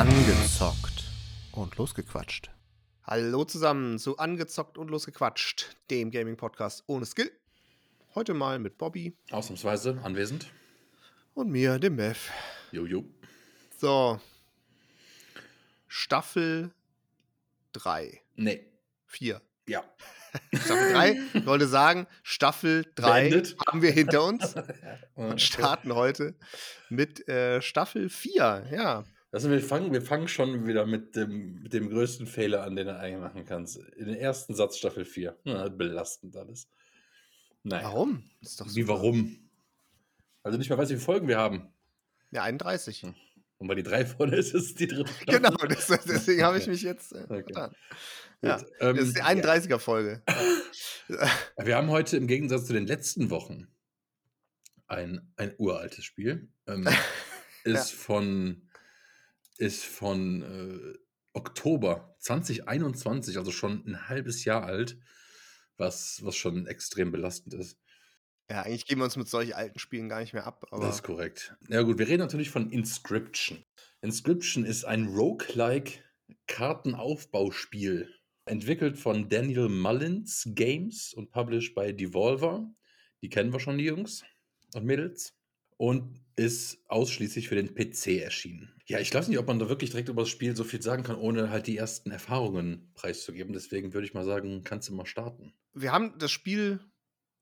Angezockt und losgequatscht. Hallo zusammen zu Angezockt und Losgequatscht, dem Gaming-Podcast ohne Skill. Heute mal mit Bobby Ausnahmsweise anwesend. und mir, dem Mev. Jojo. So. Staffel 3. Nee. 4. Ja. Staffel 3. Ich wollte sagen, Staffel 3 Beendet. haben wir hinter uns und Und starten heute mit äh, Staffel 4. Ja. Also wir fangen, wir fangen schon wieder mit dem, mit dem größten Fehler an, den du eigentlich machen kannst. In den ersten Satz Staffel 4. Ja, belastend alles. Naja. Warum? Ist doch Wie warum? Also nicht mal weiß, wie viele Folgen wir haben. Ja, 31. Hm. Und weil die drei vorne ist, ist es die dritte Staffel. Genau, das, deswegen habe ich mich jetzt äh, Okay. Gut, Ja, ähm, Das ist die 31er-Folge. ja. Wir haben heute im Gegensatz zu den letzten Wochen ein, ein uraltes Spiel. Ähm, ist von, ist von äh, Oktober 2021, also schon ein halbes Jahr alt, was, was schon extrem belastend ist. Ja, eigentlich geben wir uns mit solchen alten Spielen gar nicht mehr ab. Aber das ist korrekt. Ja gut, wir reden natürlich von Inscription. Inscription ist ein roguelike Kartenaufbauspiel, entwickelt von Daniel Mullins Games und published bei Devolver. Die kennen wir schon, die Jungs und Mädels. Und ist ausschließlich für den PC erschienen. Ja, ich weiß nicht, ob man da wirklich direkt über das Spiel so viel sagen kann, ohne halt die ersten Erfahrungen preiszugeben. Deswegen würde ich mal sagen, kannst du mal starten. wir haben das Spiel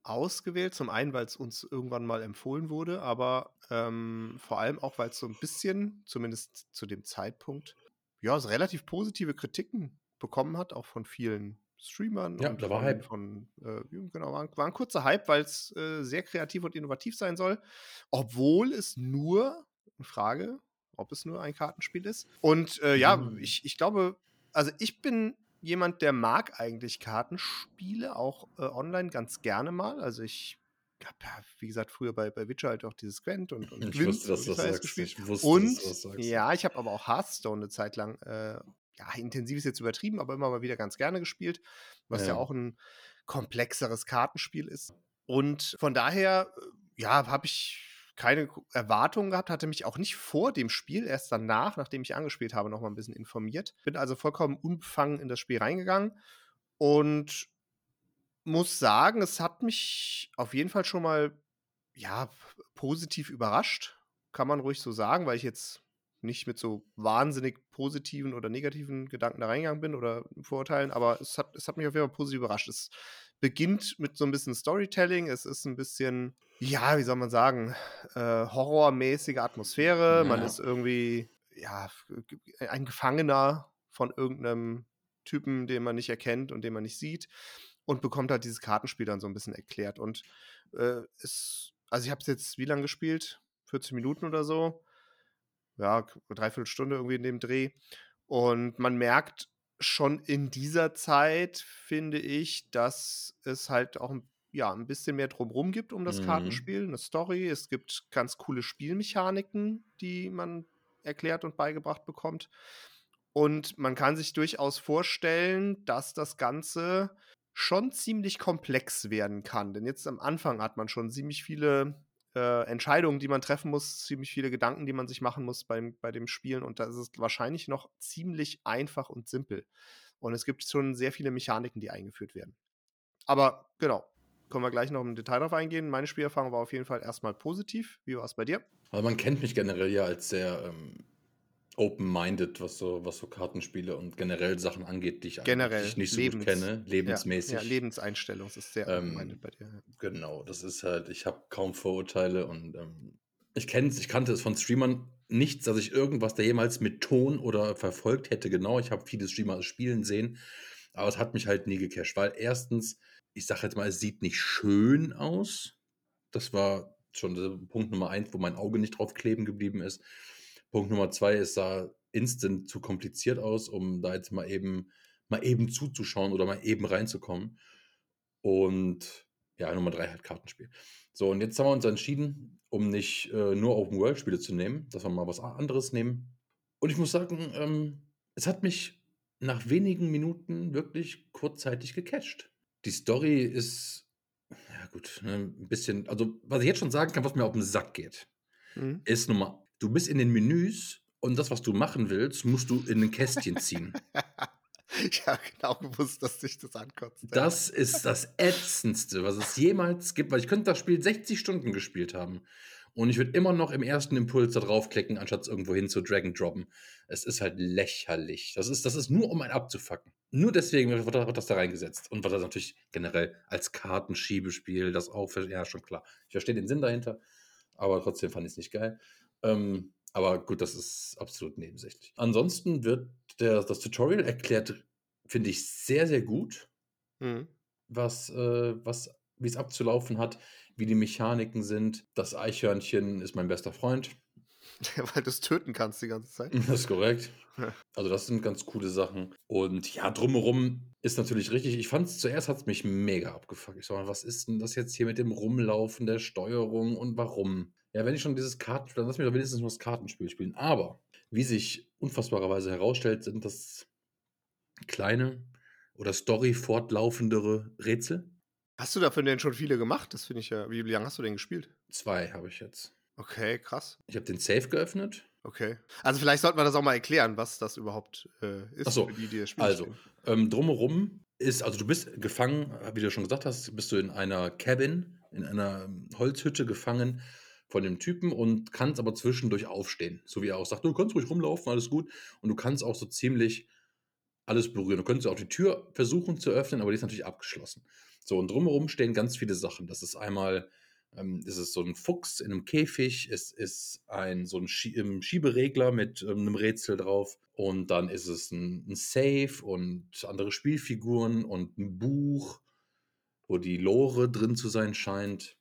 ausgewählt, zum einen, weil es uns irgendwann mal empfohlen wurde, aber ähm, vor allem auch, weil es so ein bisschen, zumindest zu dem Zeitpunkt, ja, relativ positive Kritiken bekommen hat, auch von vielen Streamern. Ja, und da war von, Hype. Von, äh, genau, war, ein- war ein kurzer Hype, weil es äh, sehr kreativ und innovativ sein soll, obwohl es nur, eine Frage, ob es nur ein Kartenspiel ist. Und äh, ja, Mhm. ich, ich glaube, also ich bin jemand, der mag eigentlich Kartenspiele, auch äh, online ganz gerne mal. Also ich habe ja, wie gesagt, früher bei, bei Witcher halt auch dieses Gwent und, und Ich Gwent wusste, dass du und das sagst. gespielt. Ich wusste, Und dass du das sagst. ja, ich habe aber auch Hearthstone eine Zeit lang, äh, ja, intensiv ist jetzt übertrieben, aber immer mal wieder ganz gerne gespielt, was ja, Ja. auch ein komplexeres Kartenspiel ist. Und von daher, äh, ja, habe ich keine Erwartungen gehabt, hatte mich auch nicht vor dem Spiel, erst danach, nachdem ich angespielt habe, noch mal ein bisschen informiert. Bin also vollkommen unbefangen in das Spiel reingegangen und muss sagen, es hat mich auf jeden Fall schon mal ja, positiv überrascht, kann man ruhig so sagen, weil ich jetzt nicht mit so wahnsinnig positiven oder negativen Gedanken da reingegangen bin oder Vorurteilen, aber es hat, es hat mich auf jeden Fall positiv überrascht. Es beginnt mit so ein bisschen Storytelling, es ist ein bisschen, ja, wie soll man sagen, äh, horrormäßige Atmosphäre, man Ja. ist irgendwie, ja, ein Gefangener von irgendeinem Typen, den man nicht erkennt und den man nicht sieht und bekommt halt dieses Kartenspiel dann so ein bisschen erklärt. Und äh, es, also ich habe es jetzt wie lange gespielt? 40 Minuten oder so. Ja, k- dreiviertel Stunde irgendwie in dem Dreh. Und man merkt schon in dieser Zeit, finde ich, dass es halt auch ein- ja, ein bisschen mehr drumrum gibt um das Mhm. Kartenspiel, eine Story. Es gibt ganz coole Spielmechaniken, die man erklärt und beigebracht bekommt. Und man kann sich durchaus vorstellen, dass das Ganze schon ziemlich komplex werden kann. Denn jetzt am Anfang hat man schon ziemlich viele äh, Entscheidungen, die man treffen muss, ziemlich viele Gedanken, die man sich machen muss beim, bei dem Spielen. Und da ist es wahrscheinlich noch ziemlich einfach und simpel. Und es gibt schon sehr viele Mechaniken, die eingeführt werden. Aber genau, können wir gleich noch im Detail drauf eingehen. Meine Spielerfahrung war auf jeden Fall erstmal positiv. Wie war es bei dir? Also man kennt mich generell ja als sehr ähm, open-minded, was so, was so Kartenspiele und generell Sachen angeht, die ich Generell, eigentlich nicht so Lebens- gut kenne, lebensmäßig. Ja, ja Lebenseinstellung, das ist sehr Ähm, open-minded bei dir. ja. Genau, das ist halt, ich habe kaum Vorurteile und ähm, ich kenne ich kannte es von Streamern nichts, dass ich irgendwas da jemals mit Ton oder verfolgt hätte. Genau, ich habe viele Streamer spielen sehen, aber es hat mich halt nie gecasht, weil erstens, ich sage jetzt mal, es sieht nicht schön aus. Das war schon der Punkt Nummer eins, wo mein Auge nicht drauf kleben geblieben ist. Punkt Nummer zwei, es sah instant zu kompliziert aus, um da jetzt mal eben, mal eben zuzuschauen oder mal eben reinzukommen. Und ja, Nummer drei halt Kartenspiel. So, und jetzt haben wir uns entschieden, um nicht äh, nur Open-World-Spiele zu nehmen, dass wir mal was anderes nehmen. Und ich muss sagen, ähm, es hat mich nach wenigen Minuten wirklich kurzzeitig gecatcht. Die Story ist, ja gut, ne, ein bisschen, also was ich jetzt schon sagen kann, was mir auf den Sack geht, Mhm. ist Nummer, du bist in den Menüs Und das, was du machen willst, musst du in ein Kästchen ziehen. ich habe genau gewusst, dass sich das ankotzt. ja. Das ist das Ätzendste, was es jemals gibt, weil ich könnte das Spiel 60 Stunden gespielt haben. Und ich würde immer noch im ersten Impuls da draufklicken, anstatt irgendwo hin zu drag and droppen. Es ist halt lächerlich. Das ist, das ist nur, um einen abzufacken. Nur deswegen wird, wird das da reingesetzt. Und wird das natürlich generell als Kartenschiebespiel, das auch, ja, schon klar. Ich verstehe den Sinn dahinter, aber trotzdem fand ich es nicht geil. Ähm, aber gut, das ist absolut nebensächlich. Ansonsten wird der, das Tutorial erklärt, finde ich, sehr, sehr gut Mhm. was, äh, was, wie es abzulaufen hat, wie die Mechaniken sind. Das Eichhörnchen ist mein bester Freund. Weil du es töten kannst die ganze Zeit. Das ist korrekt. Also, das sind ganz coole Sachen. Und ja, drumherum ist natürlich richtig. Ich fand es zuerst hat es mich mega abgefuckt. Ich sag mal, was ist denn das jetzt hier mit dem Rumlaufen der Steuerung und warum? Ja, wenn ich schon dieses Kartenspiel, dann lass mich doch wenigstens nur das Kartenspiel spielen. Aber wie sich unfassbarerweise herausstellt, sind das kleine oder Story fortlaufendere Rätsel. Hast du davon denn schon viele gemacht? Das finde ich ja. Wie lange hast du denn gespielt? Zwei habe ich jetzt. Okay, krass. Ich habe den Safe geöffnet. Okay. Also vielleicht sollten wir das auch mal erklären, was das überhaupt äh, ist, Ach so, für die, die das Spiel Also, spielen. ähm, drumherum ist, also du bist gefangen, wie du schon gesagt hast, bist du in einer Cabin, in einer ähm, Holzhütte gefangen von dem Typen und kannst aber zwischendurch aufstehen. So wie er auch sagt, du kannst ruhig rumlaufen, alles gut. Und du kannst auch so ziemlich alles berühren. Du könntest auch die Tür versuchen zu öffnen, aber die ist natürlich abgeschlossen. So, und drumherum stehen ganz viele Sachen. Das ist einmal, ähm, ist es so ein Fuchs in einem Käfig, es ist ein so ein Schie ähm, Schieberegler mit ähm, einem Rätsel drauf und dann ist es ein, ein Safe und andere Spielfiguren und ein Buch, wo die Lore drin zu sein scheint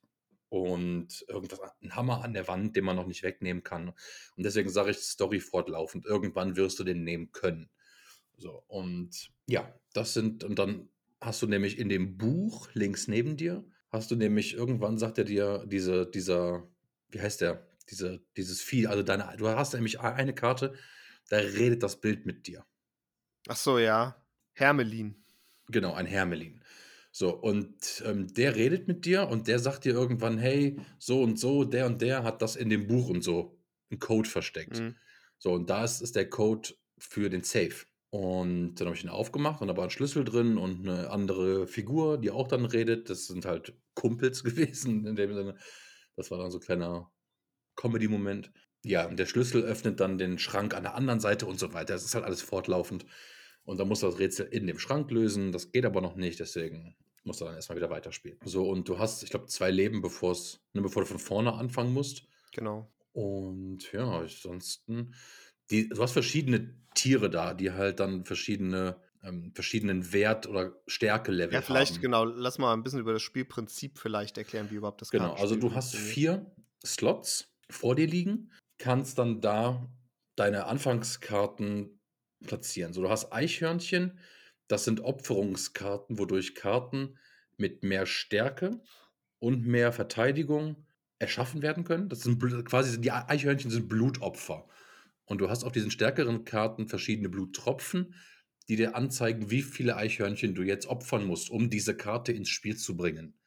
und irgendwas, ein Hammer an der Wand, den man noch nicht wegnehmen kann. Und deswegen sage ich Story fortlaufend. Irgendwann wirst du den nehmen können. So, und ja, das sind, und dann hast du nämlich in dem Buch links neben dir, hast du nämlich irgendwann sagt er dir, diese, dieser, wie heißt der, diese, dieses Vieh, also deine, du hast nämlich eine Karte, da redet das Bild mit dir. Ach so, ja. Hermelin. Genau, ein Hermelin. So, und ähm, der redet mit dir und der sagt dir irgendwann, hey, so und so, der und der hat das in dem Buch und so, einen Code versteckt. Mhm. So, und da ist, ist der Code für den Safe. Und dann habe ich ihn aufgemacht und da war ein Schlüssel drin und eine andere Figur, die auch dann redet. Das sind halt Kumpels gewesen in dem Sinne. Das war dann so ein kleiner Comedy-Moment. Ja, und der Schlüssel öffnet dann den Schrank an der anderen Seite und so weiter. Das ist halt alles fortlaufend. Und dann musst du das Rätsel in dem Schrank lösen. Das geht aber noch nicht, deswegen musst du dann erstmal wieder weiterspielen. So, und du hast, ich glaube, zwei Leben, bevor's, ne, bevor du von vorne anfangen musst. Genau. Und ja, ansonsten, die, du hast verschiedene Tiere da, die halt dann verschiedene, ähm, verschiedenen Wert- oder Stärke-Level Ja, vielleicht, haben. genau, lass mal ein bisschen über das Spielprinzip vielleicht erklären, wie überhaupt das Genau, also du hast vier Slots vor dir liegen, kannst dann da deine Anfangskarten platzieren. So, du hast Eichhörnchen, das sind Opferungskarten, wodurch Karten mit mehr Stärke und mehr Verteidigung erschaffen werden können. Das sind quasi die Eichhörnchen sind Blutopfer. Und du hast auf diesen stärkeren Karten verschiedene Bluttropfen, die dir anzeigen, wie viele Eichhörnchen du jetzt opfern musst, um diese Karte ins Spiel zu bringen.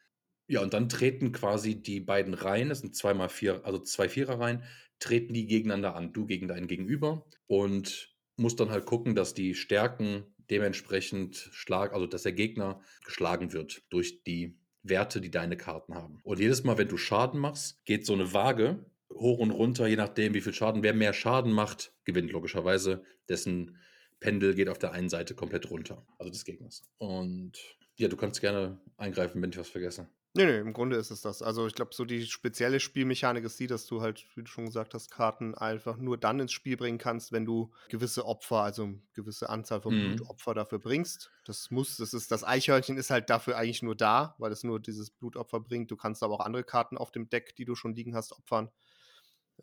Ja, und dann treten quasi die beiden Reihen, das sind zweimal vier, also zwei Viererreihen, treten die gegeneinander an, du gegen deinen Gegenüber und musst dann halt gucken, dass die Stärken dementsprechend schlag, also dass der Gegner geschlagen wird durch die Werte, die deine Karten haben. Und jedes Mal, wenn du Schaden machst, geht so eine Waage hoch und runter, je nachdem, wie viel Schaden. Wer mehr Schaden macht, gewinnt logischerweise. Dessen Pendel geht auf der einen Seite komplett runter, also des Gegners. Und ja, du kannst gerne eingreifen, wenn ich was vergesse. Nee, nee, im Grunde ist es das. Also ich glaube, so die spezielle Spielmechanik ist die, dass du halt, wie du schon gesagt hast, Karten einfach nur dann ins Spiel bringen kannst, wenn du gewisse Opfer, also eine gewisse Anzahl von Mhm. Blutopfer dafür bringst. Das muss, das ist, das Eichhörnchen ist halt dafür eigentlich nur da, weil es nur dieses Blutopfer bringt. Du kannst aber auch andere Karten auf dem Deck, die du schon liegen hast, opfern,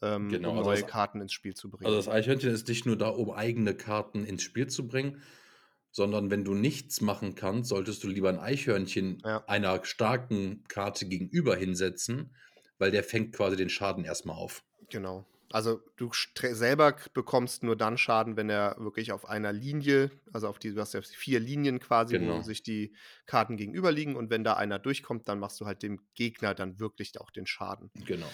ähm, Genau, um also neue das- Karten ins Spiel zu bringen. Also das Eichhörnchen ist nicht nur da, um eigene Karten ins Spiel zu bringen, sondern wenn du nichts machen kannst, solltest du lieber ein Eichhörnchen Ja. einer starken Karte gegenüber hinsetzen, weil der fängt quasi den Schaden erstmal auf. Genau. Also du selber bekommst nur dann Schaden, wenn er wirklich auf einer Linie, also auf die, du hast ja vier Linien quasi, Genau. wo sich die Karten gegenüberliegen und wenn da einer durchkommt, dann machst du halt dem Gegner dann wirklich auch den Schaden. Genau.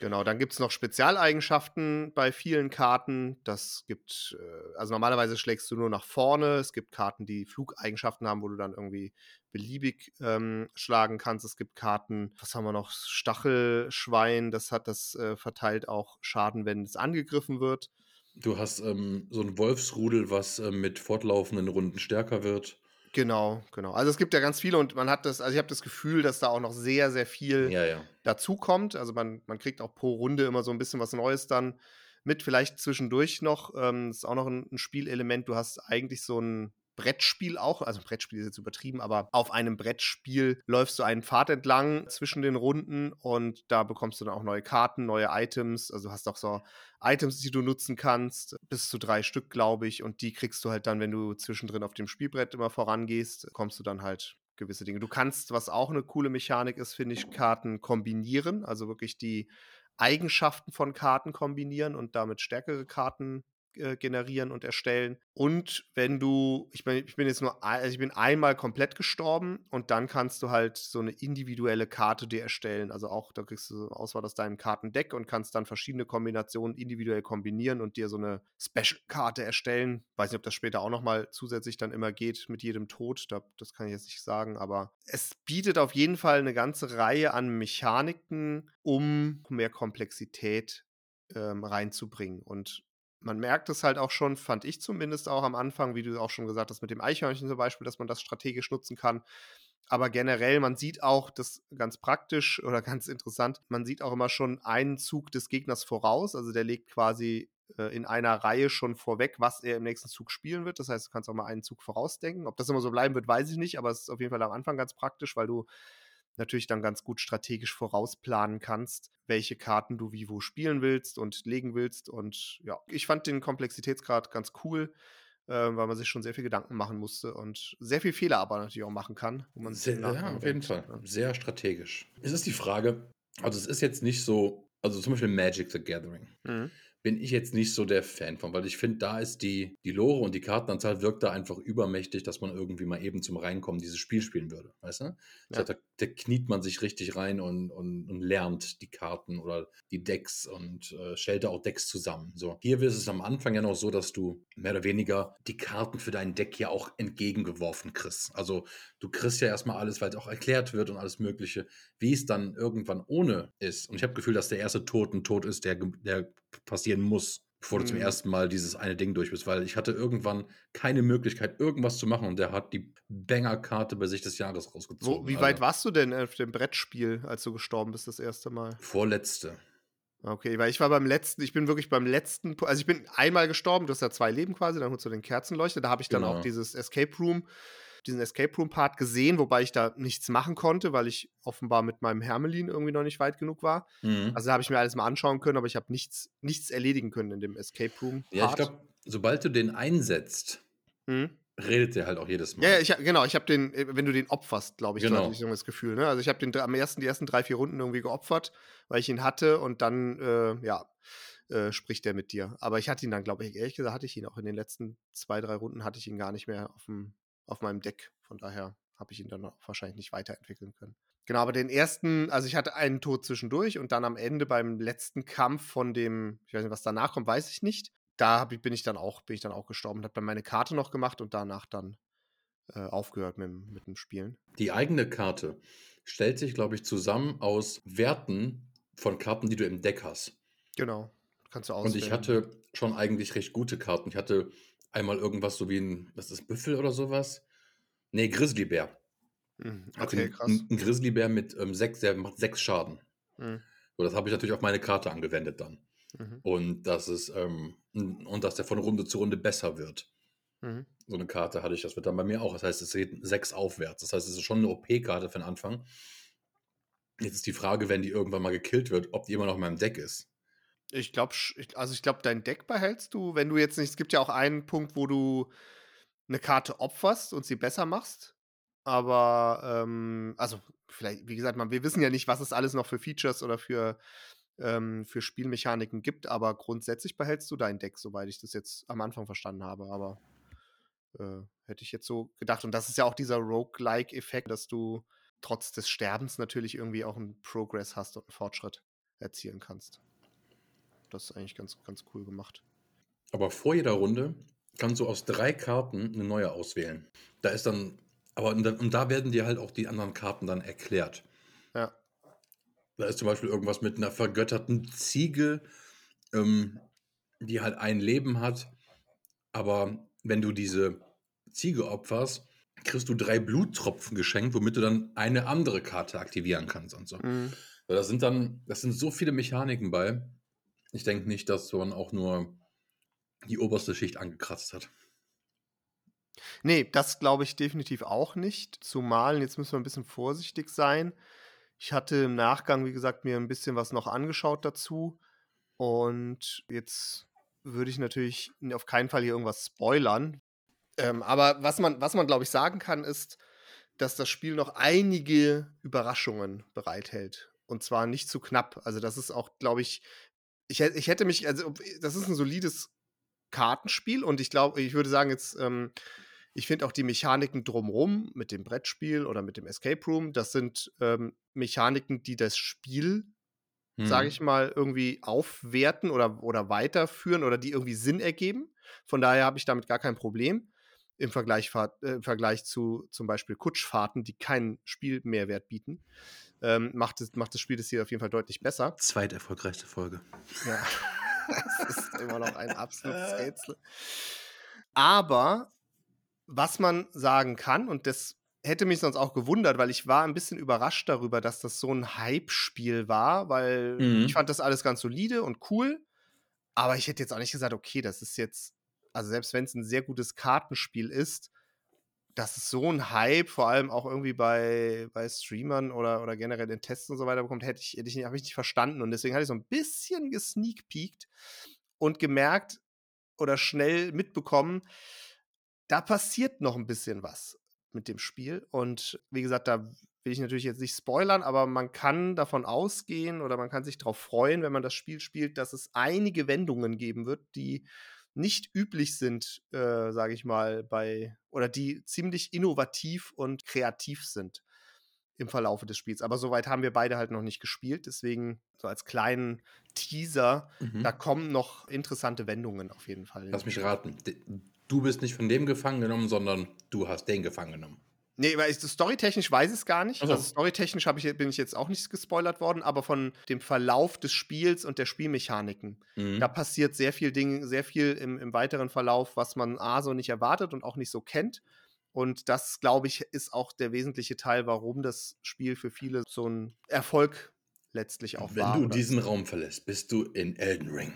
Genau, dann gibt es noch Spezialeigenschaften bei vielen Karten. Das gibt, äh, also normalerweise schlägst du nur nach vorne. Es gibt Karten, die Flugeigenschaften haben, wo du dann irgendwie beliebig ähm, schlagen kannst. Es gibt Karten, was haben wir noch? Stachelschwein, das hat das äh, verteilt auch Schaden, wenn es angegriffen wird. Du hast ähm, so ein Wolfsrudel, was äh, mit fortlaufenden Runden stärker wird. Genau, genau. Also es gibt ja ganz viele und man hat das, also ich habe das Gefühl, dass da auch noch sehr, sehr viel Ja, ja. dazu kommt. Also man, man kriegt auch pro Runde immer so ein bisschen was Neues dann mit. Vielleicht zwischendurch noch, ähm, das ist auch noch ein, ein Spielelement. Du hast eigentlich so ein Brettspiel auch, also Brettspiel ist jetzt übertrieben, aber auf einem Brettspiel läufst du einen Pfad entlang zwischen den Runden und da bekommst du dann auch neue Karten, neue Items. Also hast auch so Items, die du nutzen kannst, bis zu drei Stück, glaube ich, und die kriegst du halt dann, wenn du zwischendrin auf dem Spielbrett immer vorangehst, kommst du dann halt gewisse Dinge. Du kannst, was auch eine coole Mechanik ist, finde ich, Karten kombinieren, also wirklich die Eigenschaften von Karten kombinieren und damit stärkere Karten äh, generieren und erstellen. Und wenn du, ich bin, ich bin jetzt nur, also ich bin einmal komplett gestorben und dann kannst du halt so eine individuelle Karte dir erstellen. Also auch, da kriegst du Auswahl aus deinem Kartendeck und kannst dann verschiedene Kombinationen individuell kombinieren und dir so eine Special-Karte erstellen. Weiß nicht, ob das später auch nochmal zusätzlich dann immer geht mit jedem Tod. Da, das kann ich jetzt nicht sagen, aber es bietet auf jeden Fall eine ganze Reihe an Mechaniken, um mehr Komplexität ähm, reinzubringen. Und man merkt es halt auch schon, fand ich zumindest auch am Anfang, wie du auch schon gesagt hast, mit dem Eichhörnchen zum Beispiel, dass man das strategisch nutzen kann. Aber generell, man sieht auch das ganz praktisch oder ganz interessant, man sieht auch immer schon einen Zug des Gegners voraus. Also der legt quasi äh, in einer Reihe schon vorweg, was er im nächsten Zug spielen wird. Das heißt, du kannst auch mal einen Zug vorausdenken. Ob das immer so bleiben wird, weiß ich nicht, aber es ist auf jeden Fall am Anfang ganz praktisch, weil du natürlich dann ganz gut strategisch vorausplanen kannst, welche Karten du wie wo spielen willst und legen willst. Und ja, ich fand den Komplexitätsgrad ganz cool, äh, weil man sich schon sehr viel Gedanken machen musste und sehr viel Fehler aber natürlich auch machen kann. Wo man sehr, ja, auf jeden Fall. Ja. Sehr strategisch. Es ist die Frage, also es ist jetzt nicht so, also zum Beispiel Magic the Gathering. Mhm bin ich jetzt nicht so der Fan von, weil ich finde, da ist die, die Lore und die Kartenanzahl wirkt da einfach übermächtig, dass man irgendwie mal eben zum Reinkommen dieses Spiel spielen würde. Weißt du? Ja. Das heißt, da, da, kniet man sich richtig rein und, und, und, lernt die Karten oder die Decks und äh, stellt da auch Decks zusammen. So. Hier ist es am Anfang ja noch so, dass du mehr oder weniger die Karten für dein Deck ja auch entgegengeworfen kriegst. Also du kriegst ja erstmal alles, weil es auch erklärt wird und alles Mögliche, wie es dann irgendwann ohne ist. Und ich habe das Gefühl, dass der erste Tod ein Tod ist, der, der passieren muss, bevor du zum mhm. ersten Mal dieses eine Ding durch bist, weil ich hatte irgendwann keine Möglichkeit, irgendwas zu machen und der hat die Banger-Karte bei sich des Jahres rausgezogen. Wo, wie weit also, warst du denn auf dem Brettspiel, als du gestorben bist das erste Mal? Vorletzte. Okay, weil ich war beim letzten, ich bin wirklich beim letzten, also ich bin einmal gestorben, du hast ja zwei Leben quasi, dann holst du den Kerzenleuchter, da habe ich dann genau. auch dieses Escape Room diesen Escape Room Part gesehen, wobei ich da nichts machen konnte, weil ich offenbar mit meinem Hermelin irgendwie noch nicht weit genug war. Mhm. Also da habe ich mir alles mal anschauen können, aber ich habe nichts, nichts erledigen können in dem Escape Room. -Part. Ja, ich glaube, sobald du den einsetzt, mhm. redet der halt auch jedes Mal. Ja, ja ich, genau, ich habe den, äh, wenn du den opferst, glaube ich, genau. hatte ich so das Gefühl. Ne? Also ich habe den am ersten, die ersten drei, vier Runden irgendwie geopfert, weil ich ihn hatte und dann, äh, ja, äh, spricht der mit dir. Aber ich hatte ihn dann, glaube ich, ehrlich gesagt, hatte ich ihn auch in den letzten zwei, drei Runden hatte ich ihn gar nicht mehr auf dem auf meinem Deck. Von daher habe ich ihn dann wahrscheinlich nicht weiterentwickeln können. Genau, aber den ersten, also ich hatte einen Tod zwischendurch und dann am Ende beim letzten Kampf von dem, ich weiß nicht, was danach kommt, weiß ich nicht. Da ich, bin ich dann auch, bin ich dann auch gestorben, habe dann meine Karte noch gemacht und danach dann äh, aufgehört mit, mit dem Spielen. Die eigene Karte stellt sich, glaube ich, zusammen aus Werten von Karten, die du im Deck hast. Genau, kannst du auswählen. Und ich hatte schon eigentlich recht gute Karten. Ich hatte einmal irgendwas so wie ein, was ist Büffel oder sowas? Nee, Grizzlybär. Mhm. Okay, ein, krass. Ein, ein Grizzlybär mit ähm, sechs, der macht sechs Schaden. Mhm. So, das habe ich natürlich auf meine Karte angewendet dann. Mhm. Und das ist, ähm, und dass der von Runde zu Runde besser wird. Mhm. So eine Karte hatte ich, das wird dann bei mir auch. Das heißt, es geht sechs aufwärts. Das heißt, es ist schon eine OP-Karte für den Anfang. Jetzt ist die Frage, wenn die irgendwann mal gekillt wird, ob die immer noch in meinem Deck ist. Ich glaube, also ich glaube, dein Deck behältst du, wenn du jetzt nicht, es gibt ja auch einen Punkt, wo du eine Karte opferst und sie besser machst. Aber, ähm, also, vielleicht, wie gesagt, man, wir wissen ja nicht, was es alles noch für Features oder für, ähm, für Spielmechaniken gibt, aber grundsätzlich behältst du dein Deck, soweit ich das jetzt am Anfang verstanden habe. Aber äh, hätte ich jetzt so gedacht. Und das ist ja auch dieser Roguelike-Effekt, dass du trotz des Sterbens natürlich irgendwie auch einen Progress hast und einen Fortschritt. erzielen kannst. Das ist eigentlich ganz, ganz cool gemacht. Aber vor jeder Runde kannst du aus drei Karten eine neue auswählen. Da ist dann, aber und da, werden dir halt auch die anderen Karten dann erklärt. Ja. Da ist zum Beispiel irgendwas mit einer vergötterten Ziege, ähm, die halt ein Leben hat. Aber wenn du diese Ziege opferst, kriegst du drei Bluttropfen geschenkt, womit du dann eine andere Karte aktivieren kannst und so. Mhm. Das sind dann, das sind so viele Mechaniken bei. Ich denke nicht, dass man auch nur die oberste Schicht angekratzt hat. Nee, das glaube ich definitiv auch nicht. Zumal, jetzt müssen wir ein bisschen vorsichtig sein. Ich hatte im Nachgang, wie gesagt, mir ein bisschen was noch angeschaut dazu. Und jetzt würde ich natürlich auf keinen Fall hier irgendwas spoilern. Ähm, aber was man, was man glaube ich, sagen kann, ist, dass das Spiel noch einige Überraschungen bereithält. Und zwar nicht zu knapp. Also, das ist auch, glaube ich, ich, ich hätte mich, also, das ist ein solides Kartenspiel und ich glaube, ich würde sagen, jetzt, ähm, ich finde auch die Mechaniken drumrum mit dem Brettspiel oder mit dem Escape Room, das sind ähm, Mechaniken, die das Spiel, sage Mhm. ich mal, irgendwie aufwerten oder, oder weiterführen oder die irgendwie Sinn ergeben. Von daher habe ich damit gar kein Problem im Vergleich, äh, im Vergleich zu zum Beispiel Kutschfahrten, die keinen Spielmehrwert bieten. Ähm, macht, es, macht das Spiel das hier auf jeden Fall deutlich besser. Zweiterfolgreichste Folge. Ja. das ist immer noch ein absolutes Rätsel. Aber was man sagen kann, und das hätte mich sonst auch gewundert, weil ich war ein bisschen überrascht darüber, dass das so ein Hype-Spiel war, weil Mhm. ich fand das alles ganz solide und cool. Aber ich hätte jetzt auch nicht gesagt, okay, das ist jetzt, also selbst wenn es ein sehr gutes Kartenspiel ist, dass es so ein Hype, vor allem auch irgendwie bei, bei Streamern oder, oder generell in Tests und so weiter bekommt, hätte ich, hätte ich nicht, ich nicht verstanden. Und deswegen hatte ich so ein bisschen gesneakpeakt und gemerkt oder schnell mitbekommen, da passiert noch ein bisschen was mit dem Spiel. Und wie gesagt, da will ich natürlich jetzt nicht spoilern, aber man kann davon ausgehen oder man kann sich darauf freuen, wenn man das Spiel spielt, dass es einige Wendungen geben wird, die nicht üblich sind, äh, sage ich mal, bei oder die ziemlich innovativ und kreativ sind im Verlaufe des Spiels. Aber soweit haben wir beide halt noch nicht gespielt. Deswegen so als kleinen Teaser, Mhm. da kommen noch interessante Wendungen auf jeden Fall. Lass mich raten. Du bist nicht von dem gefangen genommen, sondern du hast den gefangen genommen. Nee, weil ich, storytechnisch weiß ich es gar nicht. Ach so. Also storytechnisch ich, bin ich jetzt auch nicht gespoilert worden, aber von dem Verlauf des Spiels und der Spielmechaniken. Mhm. Da passiert sehr viel Ding, sehr viel im, im weiteren Verlauf, was man A so nicht erwartet und auch nicht so kennt. Und das, glaube ich, ist auch der wesentliche Teil, warum das Spiel für viele so ein Erfolg letztlich auch Wenn war. du oder- diesen Raum verlässt, bist du in Elden Ring.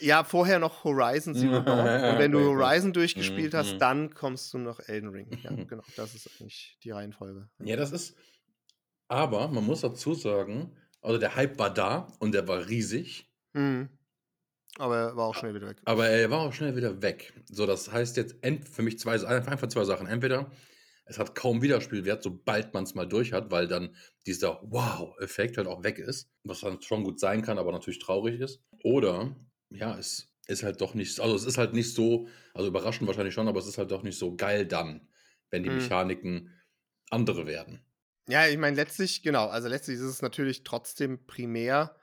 Ja, vorher noch Horizon Zero Dawn. Und wenn du. Horizon durchgespielt Mhm. hast, dann kommst du noch Elden Ring. Ja, genau. Das ist eigentlich die Reihenfolge. Ja, das ist. Aber man muss dazu sagen, also der Hype war da und der war riesig, Mhm. Aber er war auch schnell wieder weg. aber er war auch schnell wieder weg. So, das heißt jetzt für mich zwei, einfach zwei Sachen. Entweder es hat kaum Wiederspielwert, sobald man es mal durch hat, weil dann dieser Wow-Effekt halt auch weg ist, was dann schon gut sein kann, aber natürlich traurig ist. Oder, ja, es ist halt doch nicht, also es ist halt nicht so, also überraschend wahrscheinlich schon, aber es ist halt doch nicht so geil dann, wenn die Mhm. Mechaniken andere werden. Ja, ich meine, letztlich, genau, also letztlich ist es natürlich trotzdem primär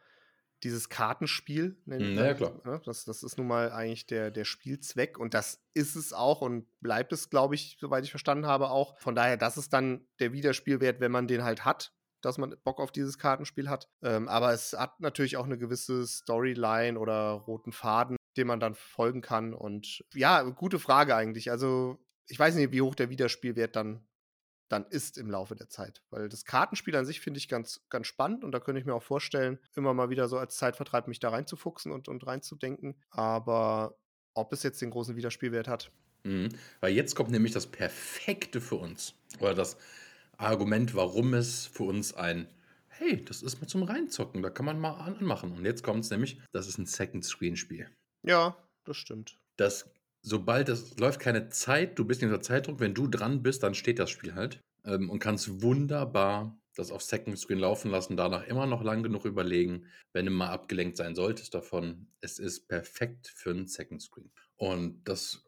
dieses Kartenspiel. nenn- Mhm, nenn na ja, klar. ne? Das, das ist nun mal eigentlich der, der Spielzweck und das ist es auch und bleibt es, glaube ich, soweit ich verstanden habe, auch. Von daher, das ist dann der Wiederspielwert, wenn man den halt hat, dass man Bock auf dieses Kartenspiel hat. Ähm, aber es hat natürlich auch eine gewisse Storyline oder roten Faden, dem man dann folgen kann. Und ja, gute Frage eigentlich. Also, ich weiß nicht, wie hoch der Wiederspielwert dann dann ist im Laufe der Zeit. Weil das Kartenspiel an sich finde ich ganz, ganz spannend und da könnte ich mir auch vorstellen, immer mal wieder so als Zeitvertreib mich da reinzufuchsen und, und reinzudenken. Aber ob es jetzt den großen Wiederspielwert hat, Mhm. Weil jetzt kommt nämlich das Perfekte für uns. Oder das Argument, warum es für uns ein, hey, das ist mal zum Reinzocken, da kann man mal an- anmachen. Und jetzt kommt es nämlich, das ist ein Second-Screen-Spiel. ja, das stimmt. Das, sobald es läuft keine Zeit, du bist nicht unter Zeitdruck, wenn du dran bist, dann steht das Spiel halt. Ähm, und kannst wunderbar das auf Second Screen laufen lassen, danach immer noch lang genug überlegen, wenn du mal abgelenkt sein solltest davon. Es ist perfekt für einen Second Screen. Und das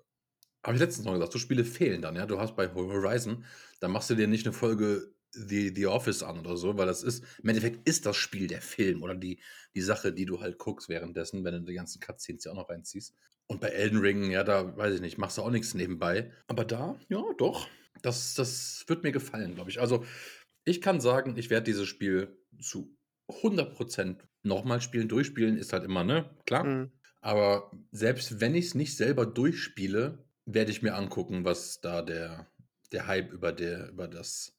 habe ich letztens noch gesagt, so Spiele fehlen dann, ja. Du hast bei Horizon, da machst du dir nicht eine Folge The, The Office an oder so, weil das ist, im Endeffekt ist das Spiel der Film oder die, die Sache, die du halt guckst währenddessen, wenn du die ganzen Cutscenes ja auch noch reinziehst. Und bei Elden Ring, ja, da weiß ich nicht, machst du auch nichts nebenbei. Aber da, ja, doch, das, das wird mir gefallen, glaube ich. Also, ich kann sagen, ich werde dieses Spiel zu 100% nochmal spielen. Durchspielen ist halt immer, ne? Klar. Mhm. Aber selbst wenn ich es nicht selber durchspiele, werde ich mir angucken, was da der, der Hype über, der, über das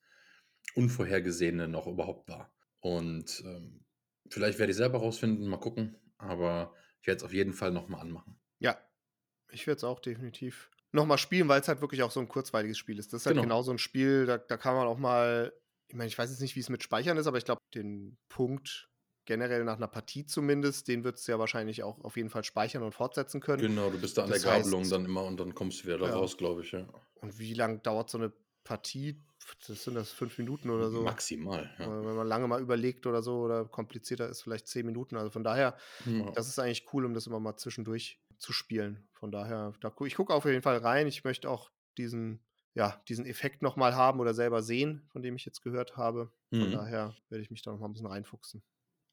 Unvorhergesehene noch überhaupt war. Und ähm, vielleicht werde ich selber rausfinden, mal gucken. Aber ich werde es auf jeden Fall nochmal anmachen. Ich werde es auch definitiv nochmal spielen, weil es halt wirklich auch so ein kurzweiliges Spiel ist. Das ist halt Genau. genau so ein Spiel, da, da kann man auch mal, ich meine, ich weiß jetzt nicht, wie es mit Speichern ist, aber ich glaube, den Punkt generell nach einer Partie zumindest, den wird es ja wahrscheinlich auch auf jeden Fall speichern und fortsetzen können. Genau, du bist da an Das der Gabelung heißt- dann immer und dann kommst du wieder da Ja. raus, glaube ich. Ja. Und wie lange dauert so eine Partie? Das sind das fünf Minuten oder so. Maximal. Ja. Wenn man lange mal überlegt oder so oder komplizierter ist, vielleicht zehn Minuten. Also von daher, Ja. das ist eigentlich cool, um das immer mal zwischendurch zu spielen. Von daher, da, gu- ich gucke auf jeden Fall rein. Ich möchte auch diesen, ja, diesen Effekt nochmal haben oder selber sehen, von dem ich jetzt gehört habe. Von Mhm. daher werde ich mich da nochmal ein bisschen reinfuchsen.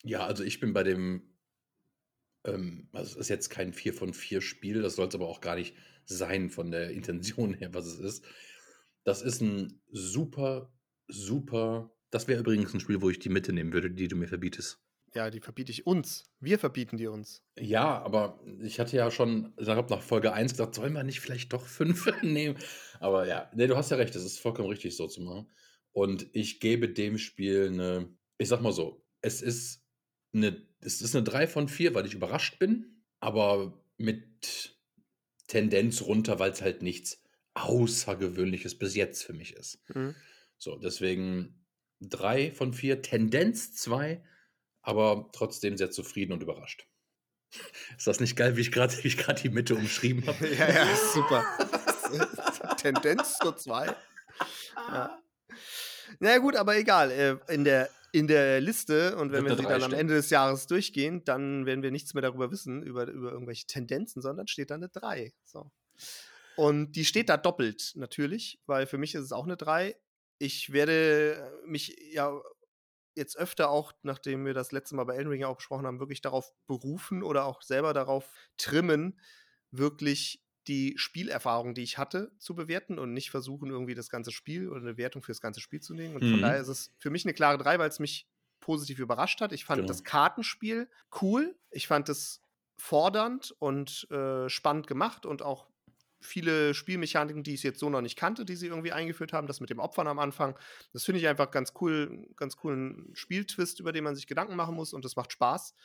Ja, also ich bin bei dem, ähm, also es ist jetzt kein 4 von 4 Spiel, das soll es aber auch gar nicht sein von der Intention her, was es ist. Das ist ein super, super, das wäre übrigens ein Spiel, wo ich die Mitte nehmen würde, die du mir verbietest. Ja, die verbiete ich uns. Wir verbieten die uns. Ja, aber ich hatte ja schon, ich glaube, nach Folge 1 gesagt, sollen wir nicht vielleicht doch 5 nehmen? Aber ja, nee, du hast ja recht, das ist vollkommen richtig so zu machen. Und ich gebe dem Spiel eine, ich sag mal so, es ist eine, es ist eine 3 von 4, weil ich überrascht bin, aber mit Tendenz runter, weil es halt nichts Außergewöhnliches bis jetzt für mich ist. Mhm. So, deswegen 3 von 4, Tendenz 2, aber trotzdem sehr zufrieden und überrascht. Ist das nicht geil, wie ich gerade wie ich gerade die Mitte umschrieben habe? ja, ja, super. Tendenz zur 2. Ja. Na ja, gut, aber egal. äh, In der, in der Liste und wenn wir sie dann drei am stehen. Ende des Jahres durchgehen, dann werden wir nichts mehr darüber wissen, über, über irgendwelche Tendenzen, sondern steht da eine 3. So. Und die steht da doppelt, natürlich, weil für mich ist es auch eine 3. Ich werde mich ja jetzt öfter auch, nachdem wir das letzte Mal bei Elden Ring ja auch besprochen haben, wirklich darauf berufen oder auch selber darauf trimmen, wirklich die Spielerfahrung, die ich hatte, zu bewerten und nicht versuchen, irgendwie das ganze Spiel oder eine Wertung für das ganze Spiel zu nehmen. Und von Mhm. daher ist es für mich eine klare 3, weil es mich positiv überrascht hat. Ich fand Genau. das Kartenspiel cool. Ich fand es fordernd und äh, spannend gemacht und auch viele Spielmechaniken, die ich jetzt so noch nicht kannte, die sie irgendwie eingeführt haben, das mit dem Opfern am Anfang. Das finde ich einfach ganz cool, ganz coolen Spieltwist, über den man sich Gedanken machen muss und das macht Spaß.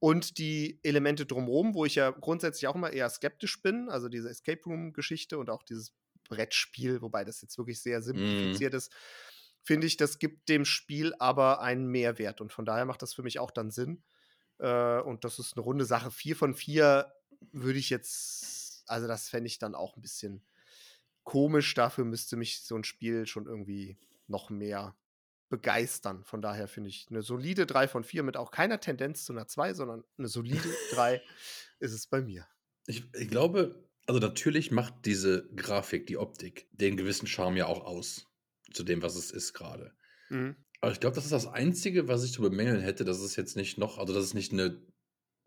Und die Elemente drumherum, wo ich ja grundsätzlich auch immer eher skeptisch bin, also diese Escape Room-Geschichte und auch dieses Brettspiel, wobei das jetzt wirklich sehr simplifiziert ist, finde ich, das gibt dem Spiel aber einen Mehrwert und von daher macht das für mich auch dann Sinn. Äh, und das ist eine runde Sache. Vier von vier würde ich jetzt, also das fände ich dann auch ein bisschen komisch. Dafür müsste mich so ein Spiel schon irgendwie noch mehr begeistern. Von daher finde ich eine solide 3 von 4 mit auch keiner Tendenz zu einer 2, sondern eine solide 3 ist es bei mir. Ich, ich glaube, also natürlich macht diese Grafik, die Optik, den gewissen Charme ja auch aus. Zu dem, was es ist gerade. Mhm. Aber ich glaube, das ist das Einzige, was ich zu bemängeln hätte, dass es jetzt nicht noch, also dass es nicht eine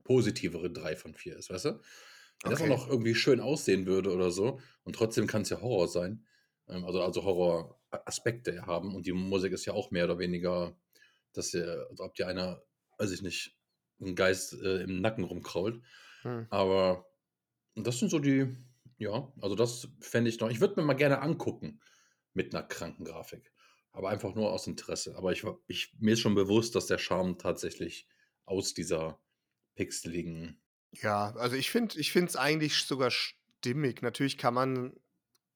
positivere 3 von 4 ist, weißt du? Wenn das auch Okay. noch irgendwie schön aussehen würde oder so. Und trotzdem kann es ja Horror sein. Ähm, Also, also Horror-Aspekte haben. Und die Musik ist ja auch mehr oder weniger, dass ihr, als ob dir einer, weiß ich nicht, ein Geist äh, im Nacken rumkrault. Mhm. Aber das sind so die, ja, also das fände ich noch. Ich würde mir mal gerne angucken mit einer kranken Grafik. Aber einfach nur aus Interesse. Aber ich, ich, mir ist schon bewusst, dass der Charme tatsächlich aus dieser pixeligen. Ja, also ich finde ich es eigentlich sogar stimmig. Natürlich kann man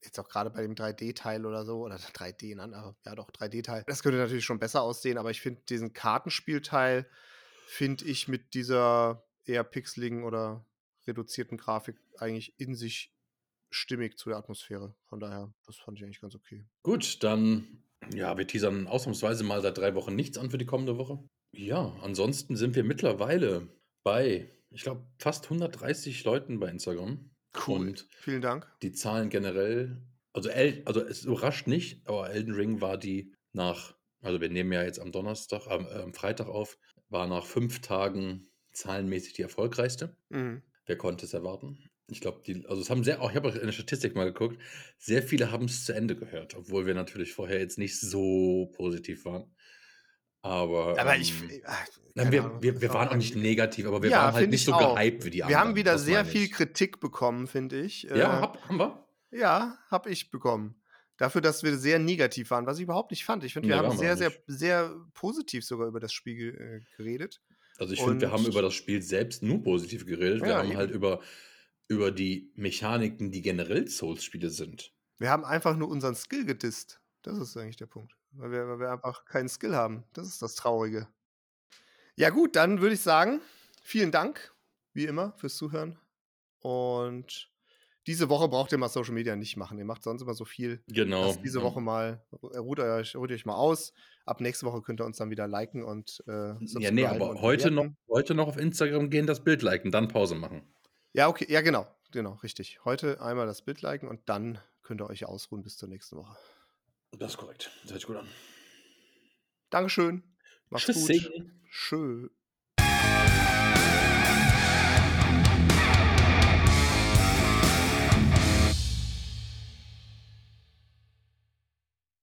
jetzt auch gerade bei dem 3D-Teil oder so, oder 3D, in aber ja doch, 3D-Teil, das könnte natürlich schon besser aussehen, aber ich finde diesen Kartenspielteil, finde ich mit dieser eher pixeligen oder reduzierten Grafik eigentlich in sich stimmig zu der Atmosphäre. Von daher, das fand ich eigentlich ganz okay. Gut, dann, ja, wir teasern ausnahmsweise mal seit drei Wochen nichts an für die kommende Woche. Ja, ansonsten sind wir mittlerweile bei, ich glaube, fast 130 Leuten bei Instagram. Und Vielen Dank. die Zahlen generell, also, El, also es überrascht nicht, aber Elden Ring war die nach also wir nehmen ja jetzt am Donnerstag, am, äh, am Freitag auf, war nach fünf Tagen zahlenmäßig die erfolgreichste. Mhm. Wer konnte es erwarten? Ich glaube, die, also es haben sehr, auch ich habe auch in der Statistik mal geguckt, sehr viele haben es zu Ende gehört, obwohl wir natürlich vorher jetzt nicht so positiv waren. Aber, Aber ähm, ich. ach, nein, wir, wir, wir war waren auch nicht negativ, aber wir Ja, waren halt nicht ich so auch. gehypt wie die Wir anderen. haben wieder sehr viel. Kritik bekommen, finde ich. Ja, Äh, hab, haben wir. Ja, habe ich bekommen. Dafür, dass wir sehr negativ waren, was ich überhaupt nicht fand. Ich finde, wir Nee, haben wir sehr, sehr, sehr positiv sogar über das Spiel äh, geredet. Also ich finde, wir haben über das Spiel selbst nur positiv geredet. Wir Ja, haben eben. halt über, über die Mechaniken, die generell Souls-Spiele sind. Wir haben einfach nur unseren Skill gedisst. Das ist eigentlich der Punkt. Weil wir, weil wir einfach keinen Skill haben. Das ist das Traurige. Ja, gut, dann würde ich sagen, vielen Dank, wie immer, fürs Zuhören. Und diese Woche braucht ihr mal Social Media nicht machen. Ihr macht sonst immer so viel. Genau. Diese Woche mal, ruht euch, ruht euch mal aus. Ab nächste Woche könnt ihr uns dann wieder liken und äh, Ja, nee, aber heute noch, heute noch auf Instagram gehen, das Bild liken, dann Pause machen. Ja, okay, ja, genau. Genau, richtig. Heute einmal das Bild liken und dann könnt ihr euch ausruhen bis zur nächsten Woche. Das ist korrekt. Das hört sich gut an. Dankeschön. Macht's Tschüssing. gut. Tschö.